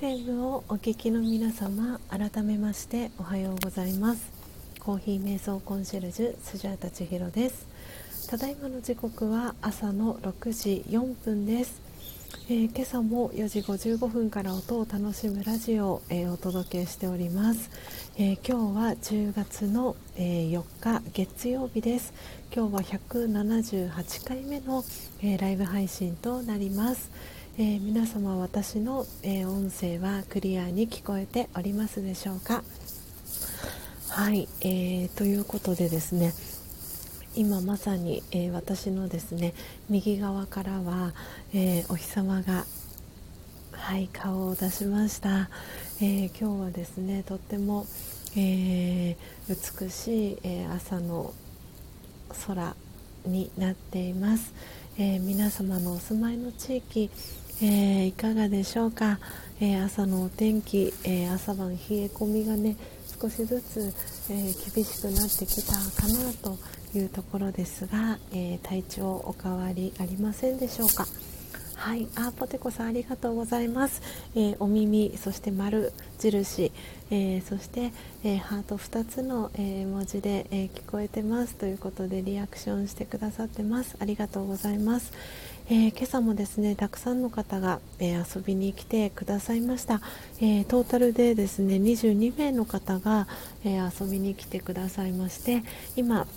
FM をお聞きの皆様改めましておはようございます。コーヒー瞑想コンシェルジュスジャータ千尋です。ただいまの時刻は朝の6時4分です、えー、今朝も4時55分から音を楽しむラジオを、えー、お届けしております、えー、今日は10月の、え4日月曜日です。今日は178回目の、えライブ配信となります。えー、皆様私の、えー、音声はクリアに聞こえておりますでしょうか？はい、えー、ということでですね今まさに、え私のですね右側からは、えお日様がはい顔を出しました、え今日はですねとっても、え美しい、え朝の空になっています、え皆様のお住まいの地域えー、いかがでしょうか、えー、朝のお天気、えー、朝晩冷え込みがね少しずつ、え厳しくなってきたかなというところですが、え体調お変わりありませんでしょうか？はい。あポテコさんありがとうございます、えお耳そして丸印、えそして、えハート2つの、え文字で、え聞こえてますということでリアクションしてくださってます。ありがとうございます。えー、今朝もですねたくさんの方が、えー、遊びに来てくださいました、えー、トータルでですね22名の方が、え遊びに来てくださいまして今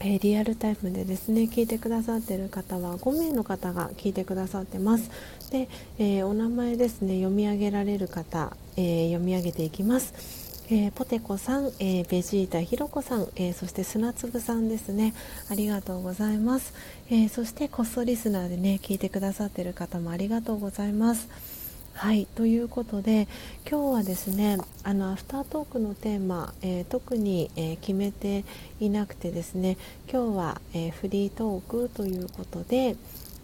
えリアルタイムでですね聞いてくださっている方は5名の方が聞いてくださってます。で、えお名前ですね読み上げられる方、え読み上げていきます。えー、ポテコさん、えー、ベジータひろこさん、えー、そして砂粒さんですね。ありがとうございます、えそしてこっそリスナーでね聞いてくださっている方もありがとうございます。はいということで今日はですねあのアフタートークのテーマ、え特に、え決めていなくてですね今日は、えフリートークということで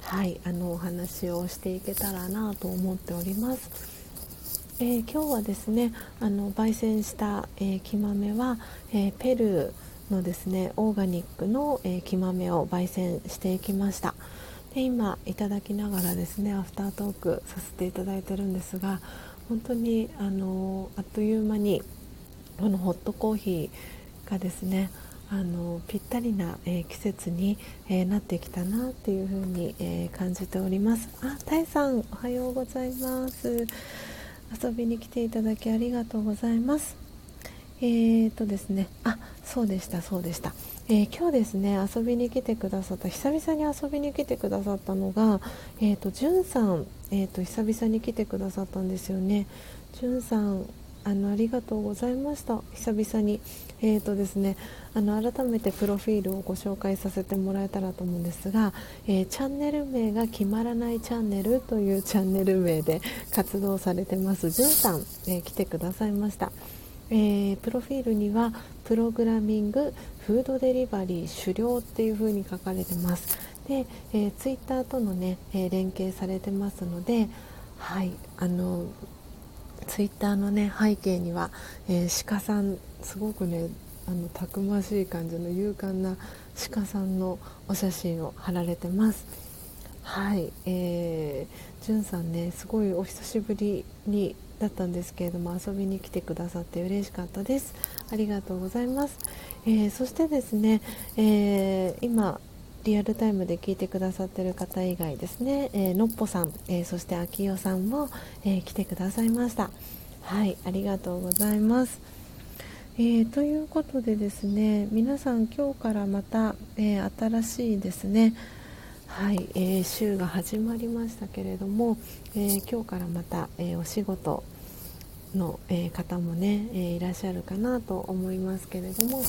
はいあのお話をしていけたらなと思っております。えー、今日はですねあの焙煎した、えー、木豆は、えー、ペルーのですねオーガニックの、え木豆を焙煎していきました。で今いただきながらですねアフタートークさせていただいてるんですが本当にあのあっという間にこのホットコーヒーがですねあのぴったりな、えー、季節に、えー、なってきたなっていうふうに、えー、感じております。あ、タイさんおはようございます。遊びに来ていただきありがとうございます。えーとですね。あそうでしたそうでした、えー、今日ですね遊びに来てくださった久々に遊びに来てくださったのがえーとじゅんさんえーと久々に来てくださったんですよね。じゅんさんあのありがとうございました。久々に。えーとですねあの改めてプロフィールをご紹介させてもらえたらと思うんですが、えー、チャンネル名が決まらないチャンネルというチャンネル名で活動されてます。じゅんさん、えー、来てくださいました、えー、プロフィールにはプログラミングフードデリバリー狩猟っていう風に書かれてます。で、えー、ツイッターとのね、え連携されてますのではい。あのツイッターのね背景には、えー、鹿さんすごくねあのたくましい感じの勇敢な鹿さんのお写真を貼られてます。はい、えー、じゅんさんねすごいお久しぶりにだったんですけれども遊びに来てくださって嬉しかったです。ありがとうございます、えー、そしてですね、えー、今リアルタイムで聞いてくださってる方以外ですね、えー、のっぽさん、えー、そしてあきよさんも、えー、来てくださいました。はいありがとうございます、えー、ということでですね皆さん今日からまた、え新しいですねはい、え週が始まりましたけれども、え今日からまた、えお仕事の、え方もね、えいらっしゃるかなと思いますけれども。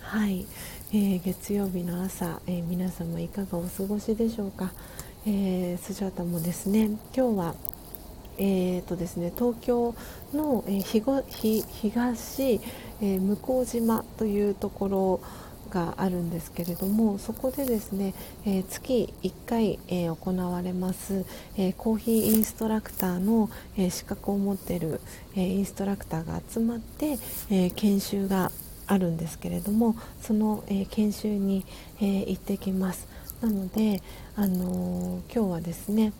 はい、えー、月曜日の朝、えー、皆様いかがお過ごしでしょうか、えー、スジャータもですね今日はえーとですね、東京の、えー、東、えー、向島というところがあるんですけれどもそこでですね、えー、月1回、えー、行われます、えー、コーヒーインストラクターの、え資格を持っている、えインストラクターが集まって、え研修があるんですけれどもその、えー、研修に、えー、行ってきます。なので、あのー、今日はですね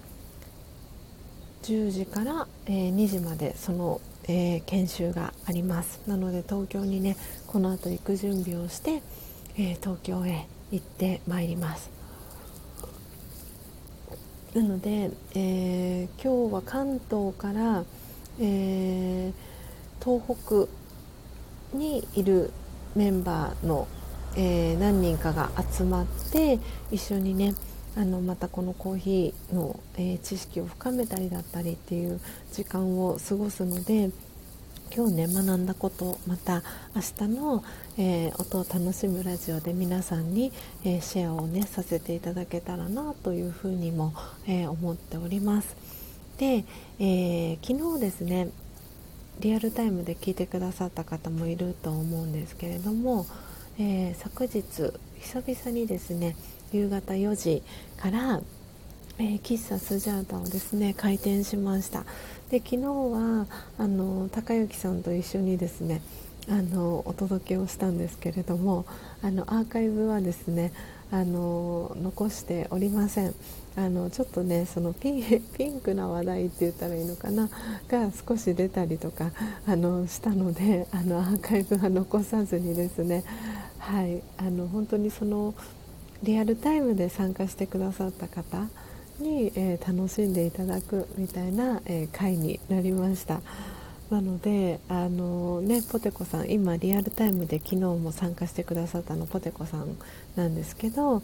10時から、えー、2時までその、えー、研修があります。なので東京にねこの後行く準備をして、えー、東京へ行ってまいります。なので、えー、今日は関東から、えー、東北にいるメンバーの、えー、何人かが集まって一緒にねあのまたこのコーヒーの、え、知識を深めたりだったりっていう時間を過ごすので今日ね学んだことまた明日の、えー、音を楽しむラジオで皆さんに、えー、シェアをねさせていただけたらなというふうにも、えー、思っております。で、え昨日ですねリアルタイムで聞いてくださった方もいると思うんですけれども、え昨日久々にですね夕方4時から、え喫茶スジャータをですね開店しましたで昨日はあの高之さんと一緒にですねあのお届けをしたんですけれどもあのアーカイブはですねあの残しておりません。あのちょっとねそのピンピンクな話題って言ったらいいのかなが少し出たりとかあのしたのであのアーカイブは残さずにですねはい。あの本当にそのリアルタイムで参加してくださった方に、えー、楽しんでいただくみたいな、えー、回になりました。なのであのねポテコさん今リアルタイムで昨日も参加してくださったのポテコさんなんですけど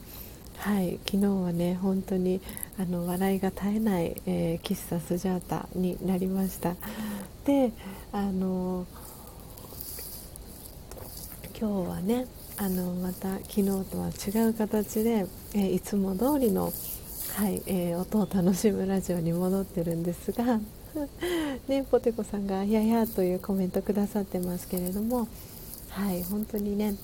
はい昨日はね本当にあの笑いが絶えない、えー、喫茶スジャータになりました。であの今日はねあのまた昨日とは違う形で、えー、いつも通りのはい、えー、音を楽しむラジオに戻ってるんですが ね、ポテコさんが「やや」というコメントくださってますけれどもはい本当にね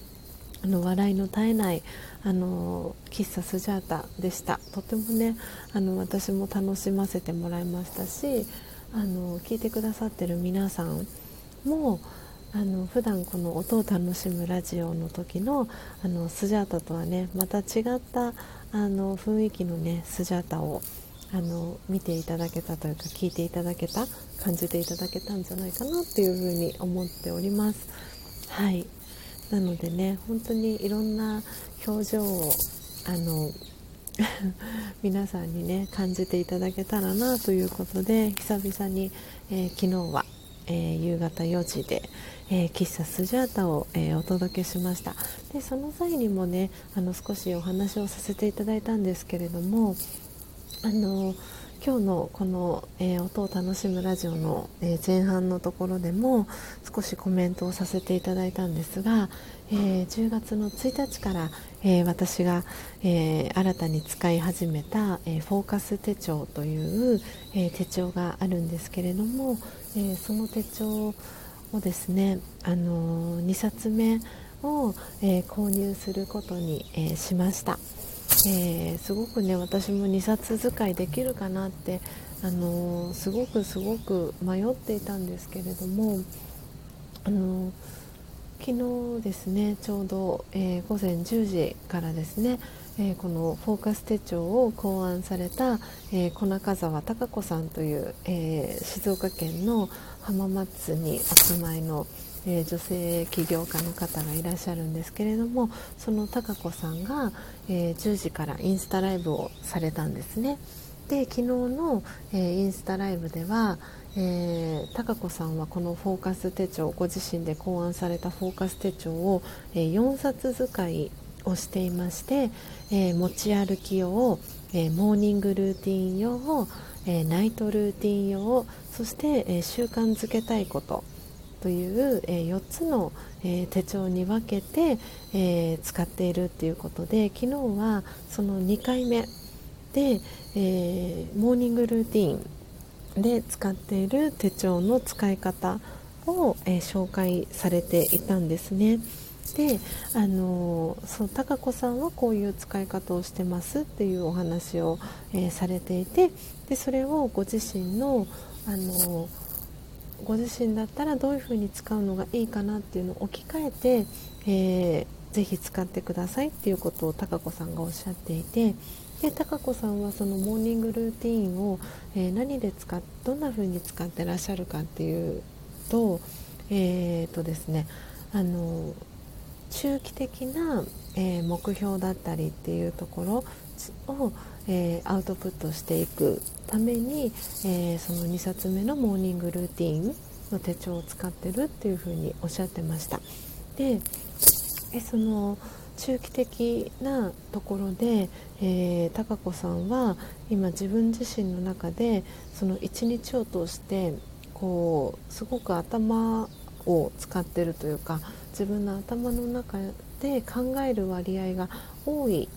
あの笑いの絶えないあの喫茶スジャータでした。とてもねあの私も楽しませてもらいましたしあの聞いてくださってる皆さんもあの普段この音を楽しむラジオの時のあのスジャータとはねまた違ったあの雰囲気のねスジャータをあの見ていただけたというか聞いていただけた感じていただけたんじゃないかなっていうふうに思っております。はい。なのでね本当にいろんな表情をあの 皆さんにね感じていただけたらなということで久々に、えー、昨日は、えー、夕方4時で、えー、喫茶スジャータを、え、お届けしました。でその際にもねあの少しお話をさせていただいたんですけれどもあの今日のこの、えー、音を楽しむラジオの、えー、前半のところでも少しコメントをさせていただいたんですが、えー、10月の1日から、え私が、え新たに使い始めた、えフォーカス手帳という、え手帳があるんですけれども、えその手帳をですね、あの2冊目を、え購入することに、えしました。えー、すごくね私も2冊使いできるかなって、あの、すごくすごく迷っていたんですけれども、あの、昨日ですねちょうど、え午前10時からですね、えこのフォーカス手帳を考案された、え小中澤孝子さんという、え静岡県の浜松にお住まいの、えー、女性起業家の方がいらっしゃるんですけれどもその貴子さんが、えー、10時からインスタライブをされたんですね。で昨日の、えー、インスタライブでは、えー、貴子さんはこのフォーカス手帳ご自身で考案されたフォーカス手帳を、えー、4冊使いをしていまして、えー、持ち歩き用、えー、モーニングルーティン用、えー、ナイトルーティン用そして、え習慣づけたいことという、え4つの、え手帳に分けて、え使っているっていうことで昨日はその2回目で、えモーニングルーティンで使っている手帳の使い方を、え紹介されていたんですね。であのそう高子さんはこういう使い方をしてますっていうお話を、えー、されていてでそれをご自身のあのご自身だったらどういうふうに使うのがいいかなっていうのを置き換えて、えー、ぜひ使ってくださいっていうことを貴子さんがおっしゃっていてで高子さんはそのモーニングルーティンを、えー、何で使っどんな風に使ってらっしゃるかっていうとえー、とですねあの中期的な、えー、目標だったりっていうところを、えー、アウトプットしていくために、えー、その2冊目のモーニングルーティンの手帳を使ってるっていうふうにおっしゃってました。でえその中期的なところで、えー、高子さんは今自分自身の中でその一日を通してこうすごく頭を使ってるというか自分の頭の中で考える割合が多い、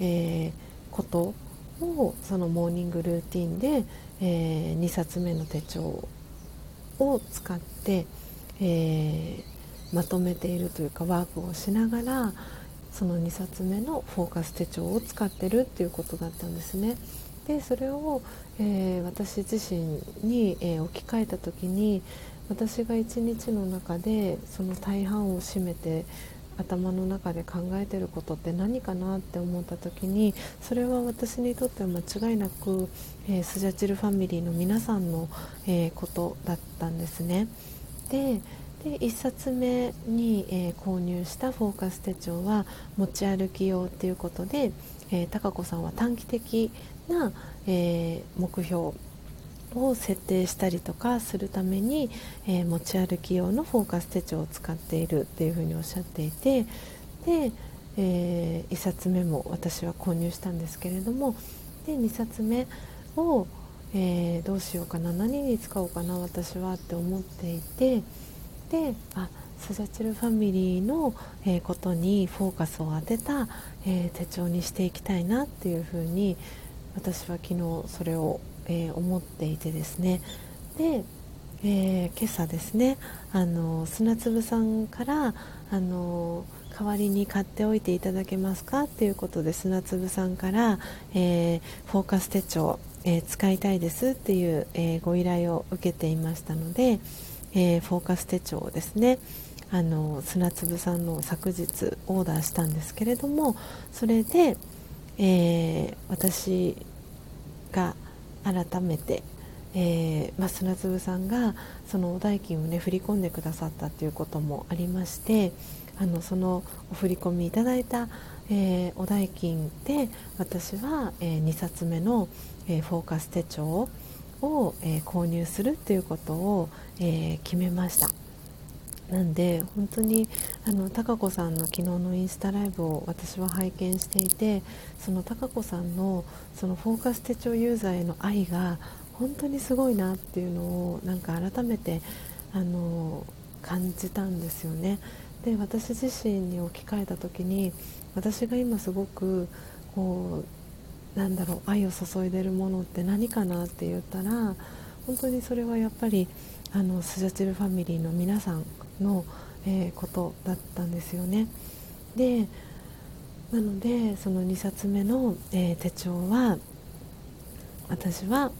えー、ことをそのモーニングルーティンで、えー、2冊目の手帳を使って、えー、まとめているというかワークをしながらその2冊目のフォーカス手帳を使ってるっていうことだったんですね。でそれを、えー、私自身に、えー、置き換えた時に私が一日の中でその大半を占めて頭の中で考えてることって何かなって思った時にそれは私にとっては間違いなく、えー、スジャチルファミリーの皆さんの、えー、ことだったんですね。でで1冊目に、えー、購入したフォーカス手帳は持ち歩き用っていうことで、えー、高子さんは短期的な、えー、目標を設定したりとかするために、えー、持ち歩き用のフォーカス手帳を使っているっていうふうにおっしゃっていてで、えー、1冊目も私は購入したんですけれどもで2冊目を、えー、どうしようかな何に使おうかな私はって思っていてであスジャチルファミリーの、え、ことにフォーカスを当てた、え、手帳にしていきたいなっていうふうに私は昨日それをえー、思っていてですね。で、えー、今朝ですねあの砂粒さんからあの代わりに買っておいていただけますかっていうことで砂粒さんから、えー、フォーカス手帳、え使いたいですっていう、えご依頼を受けていましたので、えフォーカス手帳をですねあの砂粒さんの昨日オーダーしたんですけれどもそれで、え私が改めて、えーまあ、砂粒さんがそのお代金をね振り込んでくださったということもありましてあのそのお振り込みいただいた、えー、お代金で私は、えー、2冊目の、えー、フォーカス手帳を、えー、購入するということを、えー、決めました。なんで本当にあの高子さんの昨日のインスタライブを私は拝見していてその高子さんのそのフォーカス手帳ユーザーへの愛が本当にすごいなっていうのをなんか改めてあの感じたんですよね。で私自身に置き換えた時に私が今すごくこうなんだろう愛を注いでるものって何かなって言ったら本当にそれはやっぱりあのスジャチルファミリーの皆さんの、えー、ことだったんですよね。でなのでその2冊目の、えー、手帳は私は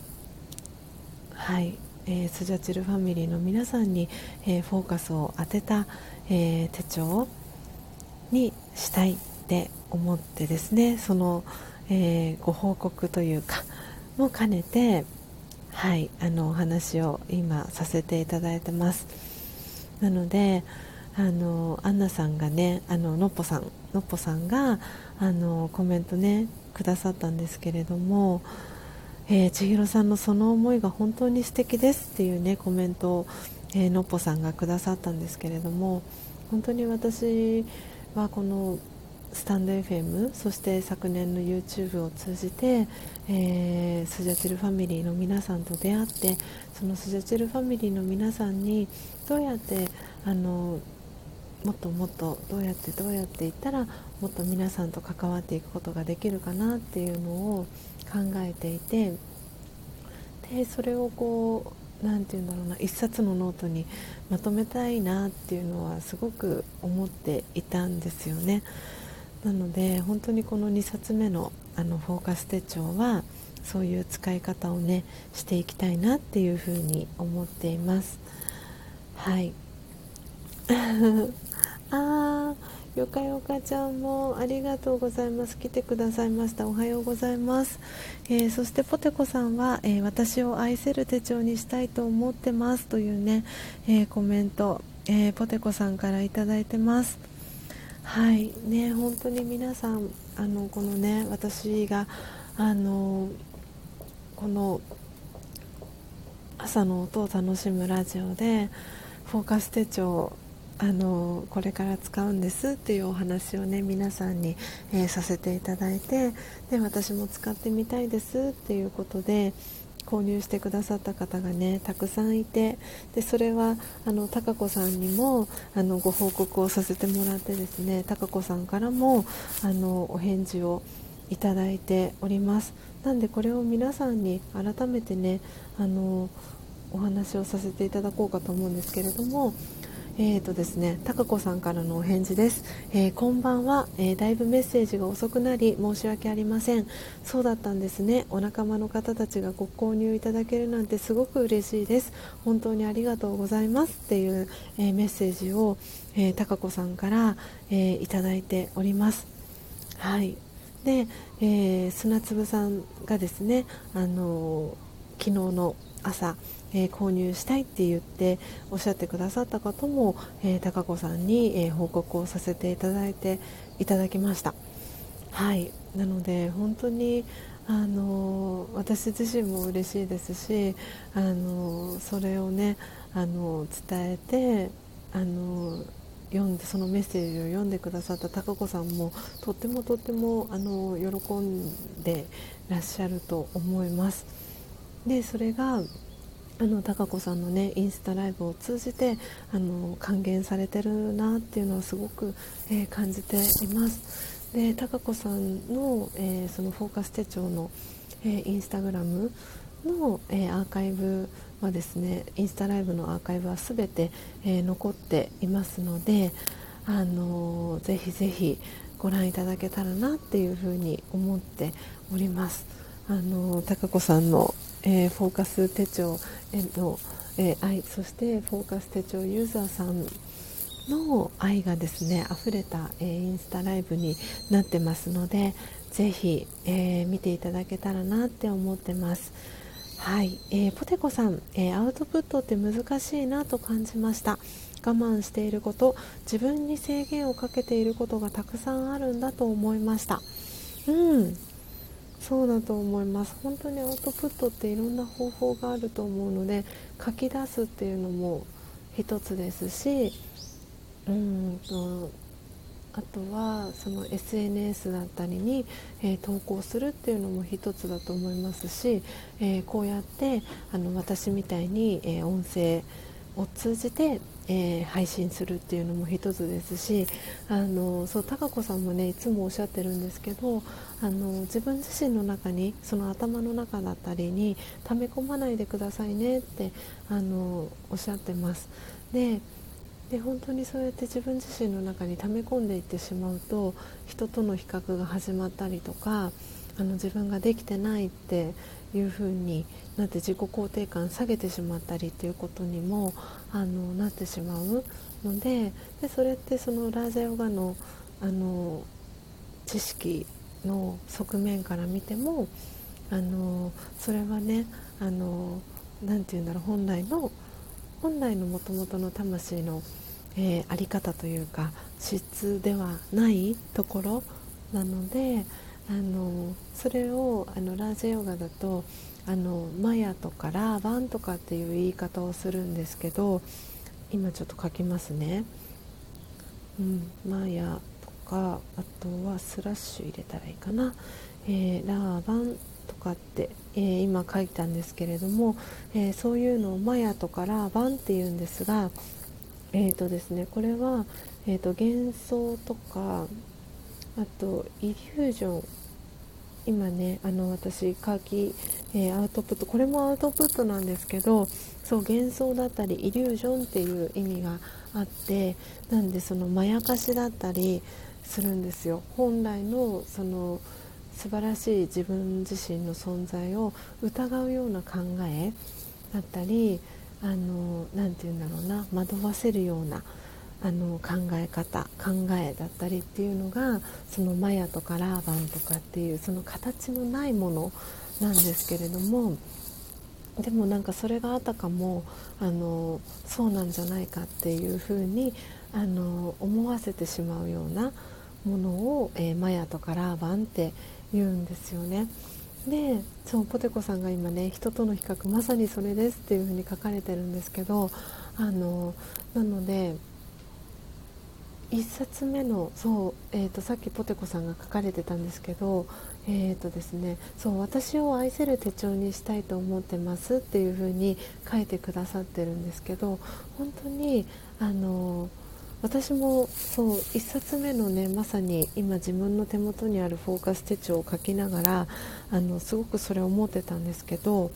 はい、えー、スジャチルファミリーの皆さんに、えー、フォーカスを当てた、え、手帳にしたいって思ってですねその、えご報告というかも兼ねてはいあのお話を今させていただいてます。なのであのアンナさんがねあののっぽさんのっぽさんがあのコメントねくださったんですけれども、えー、千尋さんのその思いが本当に素敵ですっていうねコメントを、えー、のっぽさんがくださったんですけれども本当に私はこのスタンド FM そして昨年の YouTube を通じて、えー、スジャチルファミリーの皆さんと出会ってそのスジャチルファミリーの皆さんにどうやってあのもっともっとどうやってどうやっていったらもっと皆さんと関わっていくことができるかなっていうのを考えていてでそれをこう何て言うんだろうな一冊のノートにまとめたいなっていうのはすごく思っていたんですよね。なので本当にこの2冊目のあのフォーカス手帳はそういう使い方をねしていきたいなっていうふうに思っていますはい。あーよかよかちゃんもありがとうございます。来てくださいました。おはようございます、えー、そしてポテコさんは、えー、私を愛せる手帳にしたいと思ってますというね、えコメント、えポテコさんからいただいてます。はい。ね本当に皆さんあのこのね私があのこの朝の音を楽しむラジオでフォーカス手帳あのこれから使うんですっていうお話をね皆さんに、えー、させていただいてで私も使ってみたいですっていうことで購入してくださった方がねたくさんいてでそれはあの高子さんにもあのご報告をさせてもらってですね高子さんからもあのお返事をいただいております。なんでこれを皆さんに改めてねあのお話をさせていただこうかと思うんですけれどもえーとですね、高子さんからのお返事です、えー、こんばんは、えー、だいぶメッセージが遅くなり申し訳ありません。そうだったんですね。お仲間の方たちがご購入いただけるなんてすごく嬉しいです。本当にありがとうございます。っていう、えー、メッセージを、えー、高子さんから、えいただいております。はい。で、え砂粒さんがですねあの昨日の朝えー、購入したいって言っておっしゃってくださった方も、えー、高子さんに、えー、報告をさせていただいていただきましたはいなので本当にあの私自身も嬉しいですしあのそれをねあの伝えてあの読んでそのメッセージを読んでくださった高子さんもとってもとってもあの喜んでらっしゃると思います。でそれがあの高子さんのねインスタライブを通じてあの還元されてるなっていうのはすごく、えー、感じています。で高子さんの,、えー、そのフォーカス手帳の、えー、インスタグラムの、えアーカイブはですねインスタライブのアーカイブは全て、え残っていますのであのぜひぜひご覧いただけたらなっていうふうに思っております。あの高子さんのえー、フォーカス手帳への、えー、愛そしてフォーカス手帳ユーザーさんの愛がですね溢れた、えー、インスタライブになってますのでぜひ、え、見ていただけたらなって思ってます。はい、えー、ポテコさん、えアウトプットって難しいなと感じました。我慢していること自分に制限をかけていることがたくさんあるんだと思いました。うん。そうだと思います。本当にアウトプットっていろんな方法があると思うので書き出すっていうのも一つですしうんとあとはその SNS だったりに、えー、投稿するっていうのも一つだと思いますし、えー、こうやってあの私みたいに、えー、音声を通じてえー、配信するっていうのも一つですしあのそう高子さんもねいつもおっしゃってるんですけどあの自分自身の中にその頭の中だったりに溜め込まないでくださいねってあのおっしゃってます。でで本当にそうやって自分自身の中に溜め込んでいってしまうと人との比較が始まったりとかあの自分ができてないっていう風になって自己肯定感下げてしまったりっていうことにもあのなってしまうのででそれってそのラージャヨガのあの知識の側面から見てもあのそれはねあのなて言うんだろう本来の本来のもともとの魂の、えー、あり方というか質ではないところなのであのそれをあのラージヨガだとあのマヤとかラーバンとかっていう言い方をするんですけど今ちょっと書きますね、うん、マヤとかあとはスラッシュ入れたらいいかな、えー、ラーバンとかって、えー、今書いたんですけれども、えー、そういうのをマヤとかラーバンっていうんですがえーとですね、これは、えーと幻想とかあとイリュージョン今ねあの私書き、えー、アウトプットこれもアウトプットなんですけどそう幻想だったりイリュージョンっていう意味があってなんでそのまやかしだったりするんですよ。本来のその素晴らしい自分自身の存在を疑うような考えだったりあのなて言うんだろうな惑わせるようなあの考え方考えだったりっていうのがそのマヤとかラーバンとかっていうその形のないものなんですけれどもでもなんかそれがあたかもあのそうなんじゃないかっていうふうにあの思わせてしまうようなものを、えー、マヤとかラーバンって言うんですよね。でそうポテコさんが今ね人との比較まさにそれですっていうふうに書かれてるんですけどあのなので1冊目のそう、えーと、さっきポテコさんが書かれてたんですけど、えーとですね、そう私を愛せる手帳にしたいと思ってますっていう風に書いてくださってるんですけど本当にあの私もそう1冊目のねまさに今自分の手元にあるフォーカス手帳を書きながらあのすごくそれを思ってたんですけど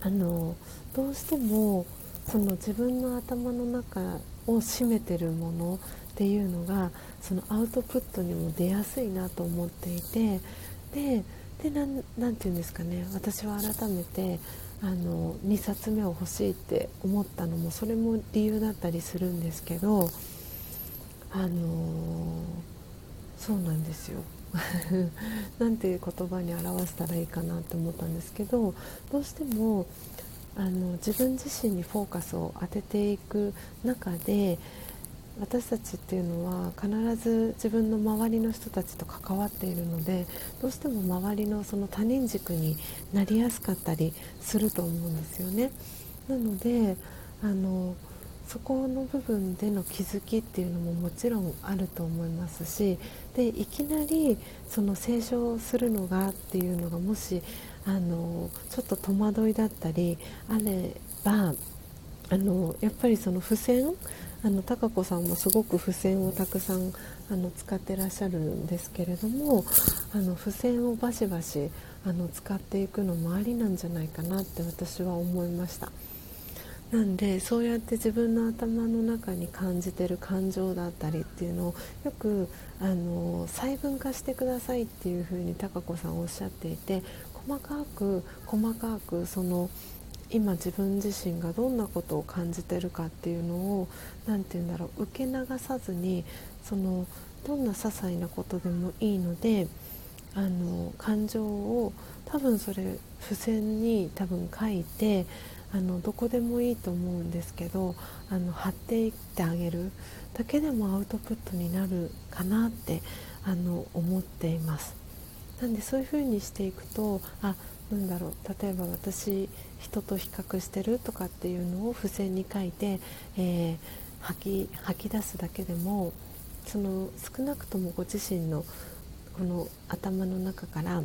あのどうしてもその自分の頭の中を占めてるものっていうのがそのアウトプットにも出やすいなと思っていてででなんて言うんですかね私は改めてあの2冊目を欲しいって思ったのもそれも理由だったりするんですけどあのそうなんですよ。なんていう言葉に表したらいいかなって思ったんですけどどうしてもあの自分自身にフォーカスを当てていく中で私たちっていうのは必ず自分の周りの人たちと関わっているのでどうしても周りのその他人軸になりやすかったりすると思うんですよね。なのであのそこの部分での気づきっていうのももちろんあると思いますしでいきなりその清書するのがっていうのがもしあのちょっと戸惑いだったりあればあのやっぱりその付箋あの高子さんもすごく付箋をたくさんあの使ってらっしゃるんですけれどもあの付箋をバシバシあの使っていくのもありなんじゃないかなって私は思いました。なんでそうやって自分の頭の中に感じてる感情だったりっていうのをよくあの細分化してくださいっていうふうに高子さんおっしゃっていて細かく細かくその今自分自身がどんなことを感じてるかっていうのを何て言うんだろう受け流さずにそのどんな些細なことでもいいのであの感情を多分それ付箋に多分書いてあのどこでもいいと思うんですけどあの貼っていってあげるだけでもアウトプットになるかなってあの思っています。なんでそういう風にしていくとあなんだろう例えば私人と比較してるとかっていうのを付箋に書いて、えー、吐き吐き出すだけでもその少なくともご自身のこの頭の中から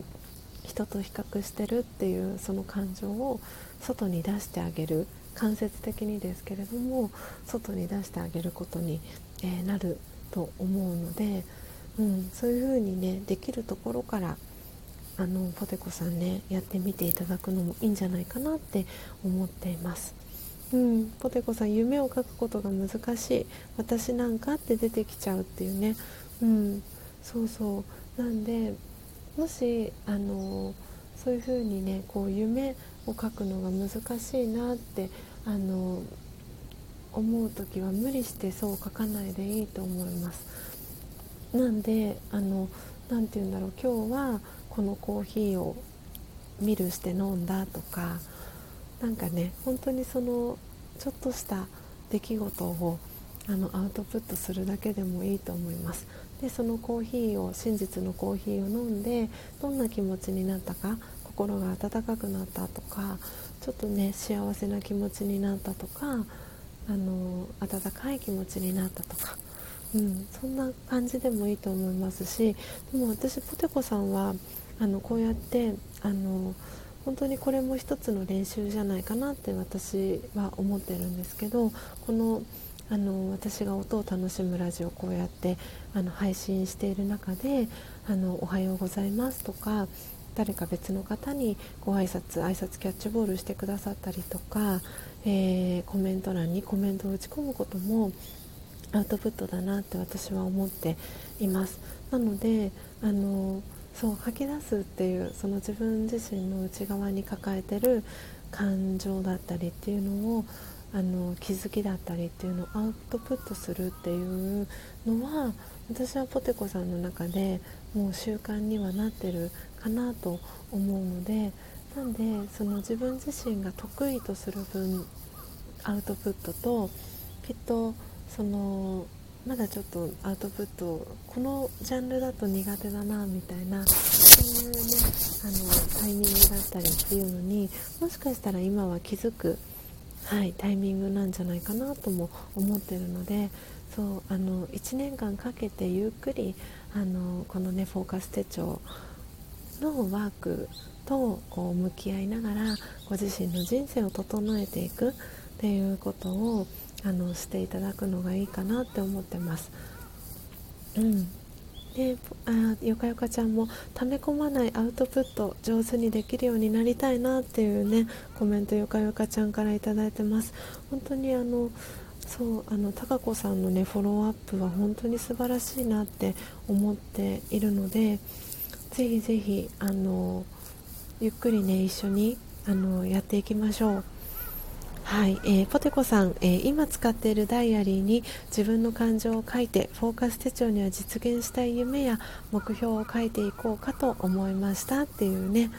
人と比較してるっていうその感情を外に出してあげる間接的にですけれども外に出してあげることに、えー、なると思うので、うん、そういうふうにねできるところからあのポテコさんねやってみていただくのもいいんじゃないかなって思っています。うん、ポテコさん夢を書くことが難しい。私なんかって出てきちゃうっていうね、うん、そうそう。なんでもしあのそういう風にねこう夢を書くのが難しいなってあの思う時は無理してそう書かないでいいと思います。なんであのなて言うんだろう。今日はこのコーヒーをミルして飲んだとかなんかね本当にそのちょっとした出来事をあのアウトプットするだけでもいいと思います。でそのコーヒーを真実のコーヒーを飲んでどんな気持ちになったか心が温かくなったとかちょっとね幸せな気持ちになったとかあの温かい気持ちになったとか、うん、そんな感じでもいいと思いますしでも私ポテコさんはあのこうやってあの本当にこれも一つの練習じゃないかなって私は思ってるんですけどこのあの私が音を楽しむラジオをこうやってあの配信している中であの「おはようございます」とか誰か別の方にご挨拶挨拶キャッチボールしてくださったりとか、えー、コメント欄にコメントを打ち込むこともアウトプットだなって私は思っています。なのであのそう吐き出すっていうその自分自身の内側に抱えてる感情だったりっていうのをあの気づきだったりっていうのをアウトプットするっていうのは私はポテコさんの中でもう習慣にはなってるかなと思うのでなんでその自分自身が得意とする分アウトプットときっとそのまだちょっとアウトプットこのジャンルだと苦手だなみたいなそういうねあのタイミングだったりっていうのにもしかしたら今は気づく、はい、タイミングなんじゃないかなとも思ってるのでそうあの1年間かけてゆっくりあのこのねフォーカス手帳のワークとこう向き合いながらご自身の人生を整えていくっていうことをあのしていただくのがいいかなって思ってます。うんであよかよかちゃんも溜め込まないアウトプット上手にできるようになりたいなっていうねコメントよかよかちゃんから頂いてます本当にあのそうあの高子さんのねフォローアップは本当に素晴らしいなって思っているのでぜひぜひあのゆっくりね一緒にあのやっていきましょう。はい、えー、ポテコさん、えー、今使っているダイアリーに自分の感情を書いてフォーカス手帳には実現したい夢や目標を書いていこうかと思いましたっていうね、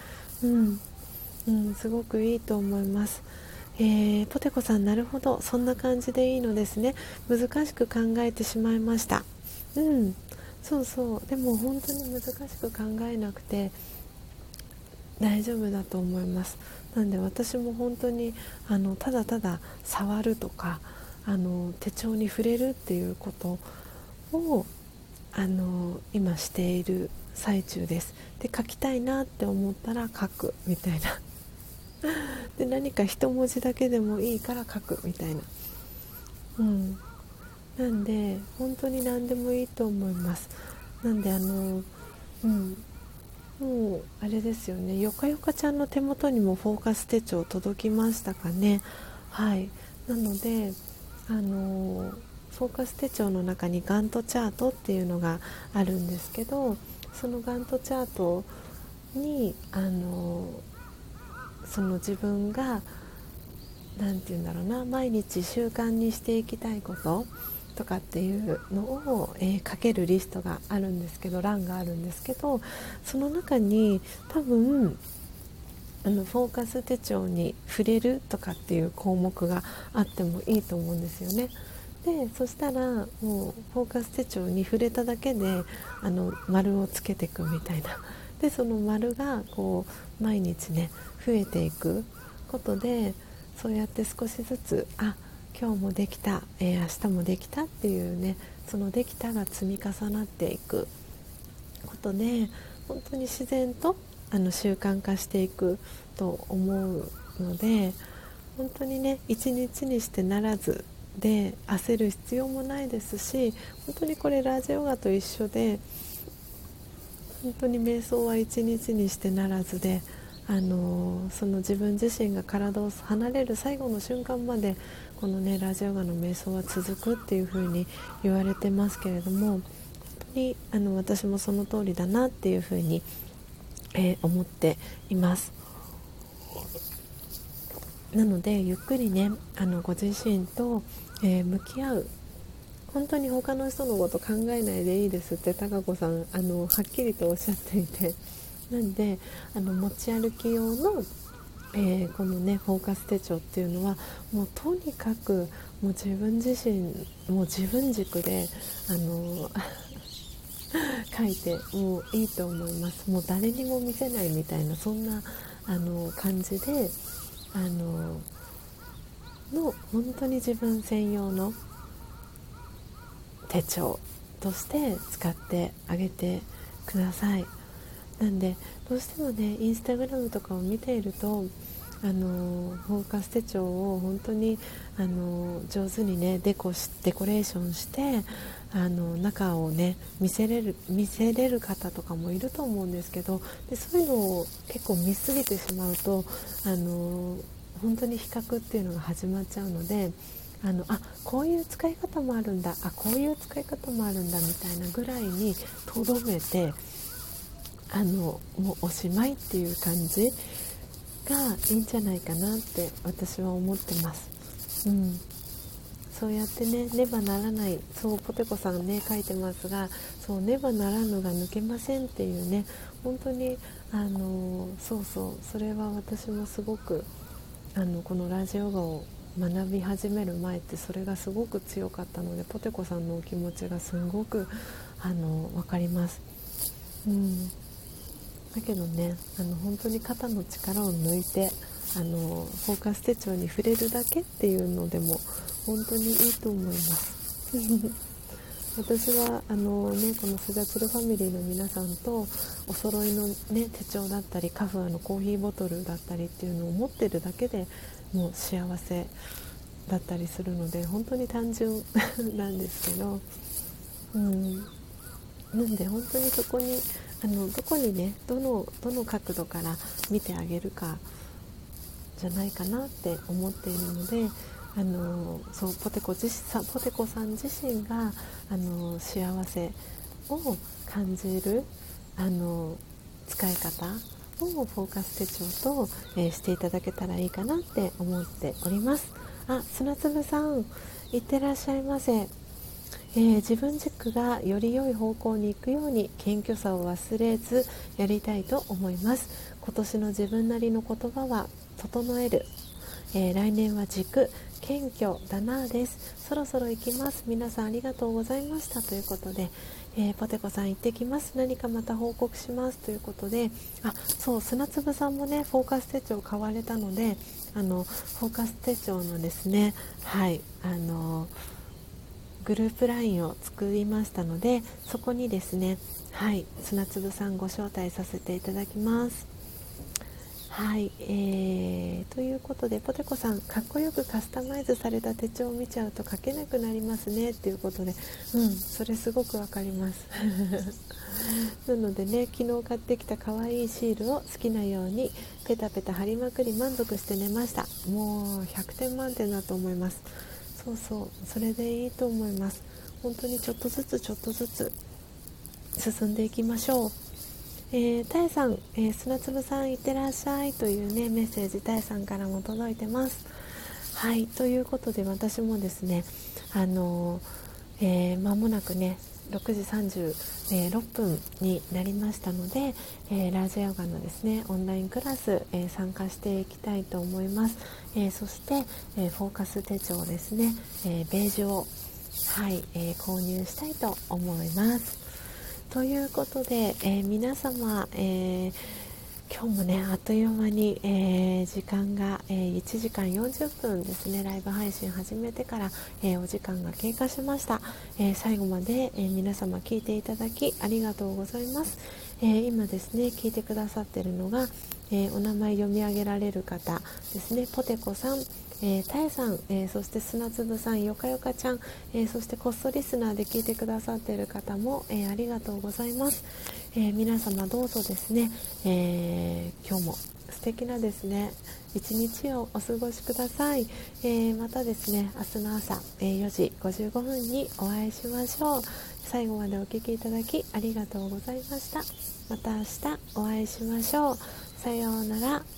うん、うん、すごくいいと思います。えー、ポテコさんなるほど。そんな感じでいいのですね。難しく考えてしまいました。うん。そうそう。でも本当に難しく考えなくて大丈夫だと思います。なんで私も本当にあのただただ触るとかあの手帳に触れるっていうことをあの今している最中です。で書きたいなって思ったら書くみたいな。で何か一文字だけでもいいから書くみたいな。うん。なんで本当に何でもいいと思います。なんであのうん。もうあれですよね。よかよかちゃんの手元にもフォーカス手帳届きましたかね。はい。なのであのフォーカス手帳の中にガントチャートっていうのがあるんですけどそのガントチャートにあのその自分が何て言うんだろうな毎日習慣にしていきたいこととかっていうのを、えー、書けるリストがあるんですけど欄があるんですけどその中に多分あのフォーカス手帳に触れるとかっていう項目があってもいいと思うんですよね。でそしたらもうフォーカス手帳に触れただけであの丸をつけていくみたいなでその丸がこう毎日ね増えていくことでそうやって少しずつあっ今日もできた、えー、明日もできたっていうねそのできたが積み重なっていくことで本当に自然とあの習慣化していくと思うので本当にね一日にしてならずで焦る必要もないですし本当にこれラジオガと一緒で本当に瞑想は一日にしてならずで、あのその自分自身が体を離れる最後の瞬間までこのねラジオガの瞑想は続くっていう風に言われてますけれども本当にあの私もその通りだなっていう風に、えー、思っています。なのでゆっくりねあのご自身と、えー、向き合う本当に他の人のこと考えないでいいですって貴子さんあのはっきりとおっしゃっていてなんであの持ち歩き用の、えー、このねフォーカス手帳っていうのはもうとにかくもう自分自身もう自分軸であの書いてもういいと思います。もう誰にも見せないみたいなそんなあの感じであのの本当に自分専用の手帳として使ってあげてください。なんでどうしてもねインスタグラムとかを見ているとあのフォーカス手帳を本当にあの上手にねデコしデコレーションしてあの中をね見せれる見せれる方とかもいると思うんですけどでそういうのを結構見すぎてしまうとあの本当に比較っていうのが始まっちゃうのであのあこういう使い方もあるんだあこういう使い方もあるんだみたいなぐらいにとどめてあのもうおしまいっていう感じがいいんじゃないかなって私は思ってます。うんそうやってねねばならないそうポテコさんね書いてますがそうねばならぬが抜けませんっていうね本当にあのそうそうそれは私もすごくあのこのラジオ画を学び始める前ってそれがすごく強かったのでポテコさんのお気持ちがすごくあの分かります。うんだけどねあの本当に肩の力を抜いてあのフォーカス手帳に触れるだけっていうのでも本当にいいと思います。私はあの、ね、このスジャチルファミリーの皆さんとお揃いの、ね、手帳だったりカフアのコーヒーボトルだったりっていうのを持ってるだけでもう幸せだったりするので本当に単純 なんですけど、うん、なんで本当にそこにあのどこにねどのどの角度から見てあげるかじゃないかなって思っているのであのそうポテコ自身ポテコさん自身があの幸せを感じるあの使い方をフォーカス手帳と、えー、していただけたらいいかなって思っております。あ砂粒さんいってらっしゃいませ、えー、自分軸がより良い方向に行くように謙虚さを忘れずやりたいと思います。今年の自分なりの言葉は整える、えー、来年は軸謙虚だなです。そろそろ行きます。皆さんありがとうございました。ということで、えー、ポテコさん行ってきます。何かまた報告します。ということであそう砂粒さんもねフォーカス手帳買われたのであのフォーカス手帳のですねはいあのグループ LINE を作りましたのでそこにですねはい砂粒さんご招待させていただきます。はい、えー、ということでポテコさんかっこよくカスタマイズされた手帳を見ちゃうと書けなくなりますね。っていうことでうんそれすごくわかります。なのでね昨日買ってきた可愛いシールを好きなようにペタペタ貼りまくり満足して寝ました。もう100点満点だと思います。そうそうそれでいいと思います。本当にちょっとずつちょっとずつ進んでいきましょう。えー、たえさん、えー、砂粒さんいってらっしゃいというねメッセージたえさんからも届いてます。はいということで私もですねあのー、えー、間もなくね6時36分になりましたので、えー、ラージヨガのですねオンラインクラス、えー、参加していきたいと思います、えー、そして、えフォーカス手帳ですね、えベージュをはい、え購入したいと思います。ということで、え、皆様、えー、今日もねあっという間に、えー、時間が、え1時間40分ですね。ライブ配信始めてから、えお時間が経過しました、え最後まで、え皆様聞いていただきありがとうございます、え今ですね聞いてくださってるのが、えお名前読み上げられる方ですね。ポテコさん。えー、たえさん、えー、そして砂粒さん、よかよかちゃん、えー、そしてこっそリスナーで聞いてくださっている方も、えありがとうございます、え皆様どうぞですね、え今日も素敵なですね一日をお過ごしください、えまたですね明日の朝、え4時55分にお会いしましょう。最後までお聴きいただきありがとうございました。また明日お会いしましょう。さようなら。